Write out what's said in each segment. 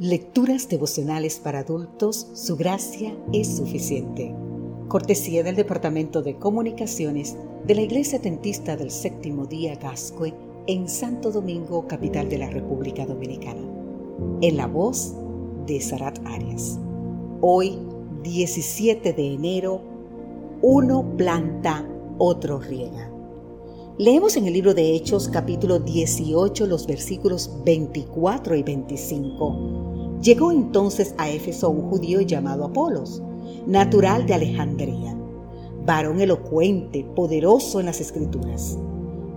Lecturas devocionales para adultos, su gracia es suficiente. Cortesía del Departamento de Comunicaciones de la Iglesia Tentista del Séptimo Día Gascue en Santo Domingo, capital de la República Dominicana. En la voz de Sarat Arias. Hoy, 17 de enero, uno planta, otro riega. Leemos en el libro de Hechos capítulo 18 los versículos 24 y 25. Llegó entonces a Éfeso un judío llamado Apolos, natural de Alejandría, varón elocuente, poderoso en las escrituras.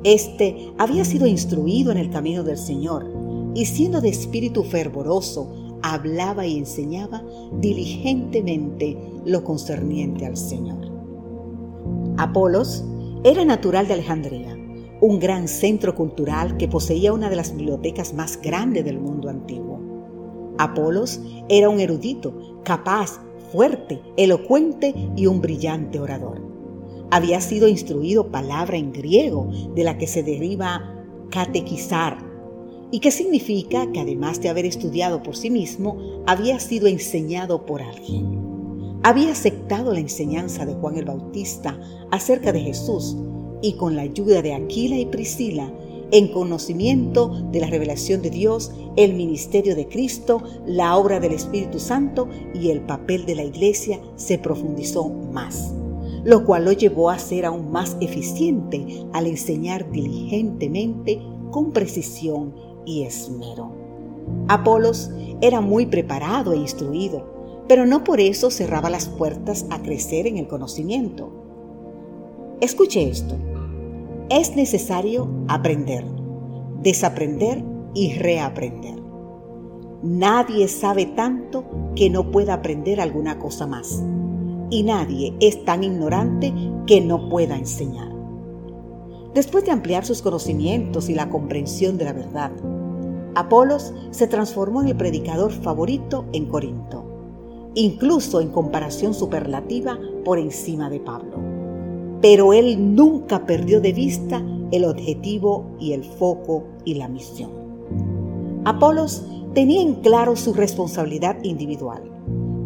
Este había sido instruido en el camino del Señor y siendo de espíritu fervoroso, hablaba y enseñaba diligentemente lo concerniente al Señor. Apolos era natural de Alejandría, un gran centro cultural que poseía una de las bibliotecas más grandes del mundo antiguo. Apolos era un erudito, capaz, fuerte, elocuente y un brillante orador. Había sido instruido palabra en griego, de la que se deriva catequizar, y que significa que además de haber estudiado por sí mismo, había sido enseñado por alguien había aceptado la enseñanza de Juan el Bautista acerca de Jesús y con la ayuda de Aquila y Priscila, en conocimiento de la revelación de Dios, el ministerio de Cristo, la obra del Espíritu Santo y el papel de la iglesia se profundizó más, lo cual lo llevó a ser aún más eficiente al enseñar diligentemente, con precisión y esmero. Apolos era muy preparado e instruido, pero no por eso cerraba las puertas a crecer en el conocimiento. Escuche esto. Es necesario aprender, desaprender y reaprender. Nadie sabe tanto que no pueda aprender alguna cosa más. Y nadie es tan ignorante que no pueda enseñar. Después de ampliar sus conocimientos y la comprensión de la verdad, Apolos se transformó en el predicador favorito en Corinto incluso en comparación superlativa por encima de Pablo. Pero él nunca perdió de vista el objetivo y el foco y la misión. Apolos tenía en claro su responsabilidad individual,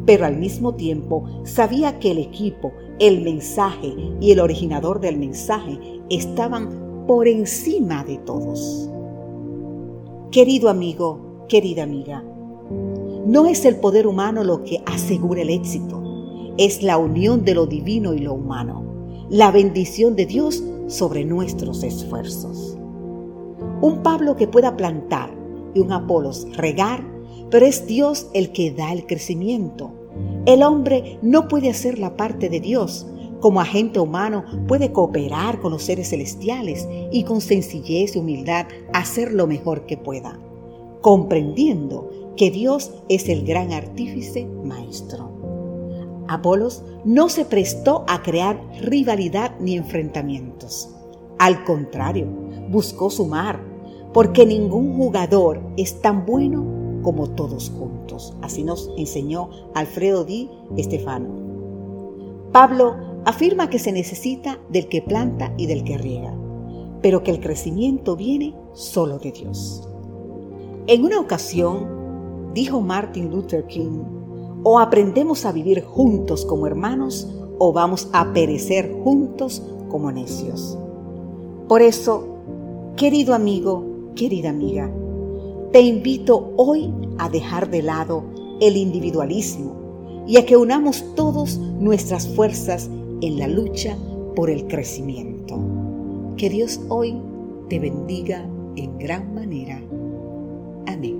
pero al mismo tiempo sabía que el equipo, el mensaje y el originador del mensaje estaban por encima de todos. Querido amigo, querida amiga, no es el poder humano lo que asegura el éxito, es la unión de lo divino y lo humano, la bendición de Dios sobre nuestros esfuerzos. Un Pablo que pueda plantar y un Apolos regar, pero es Dios el que da el crecimiento. El hombre no puede hacer la parte de Dios. Como agente humano puede cooperar con los seres celestiales y con sencillez y humildad hacer lo mejor que pueda, comprendiendo que Dios es el gran artífice maestro. Apolos no se prestó a crear rivalidad ni enfrentamientos. Al contrario, buscó sumar, porque ningún jugador es tan bueno como todos juntos. Así nos enseñó Alfredo Di Estefano. Pablo afirma que se necesita del que planta y del que riega, pero que el crecimiento viene solo de Dios. En una ocasión, dijo Martin Luther King, o aprendemos a vivir juntos como hermanos o vamos a perecer juntos como necios. Por eso, querido amigo, querida amiga, te invito hoy a dejar de lado el individualismo y a que unamos todos nuestras fuerzas en la lucha por el crecimiento. Que Dios hoy te bendiga en gran manera. Amén.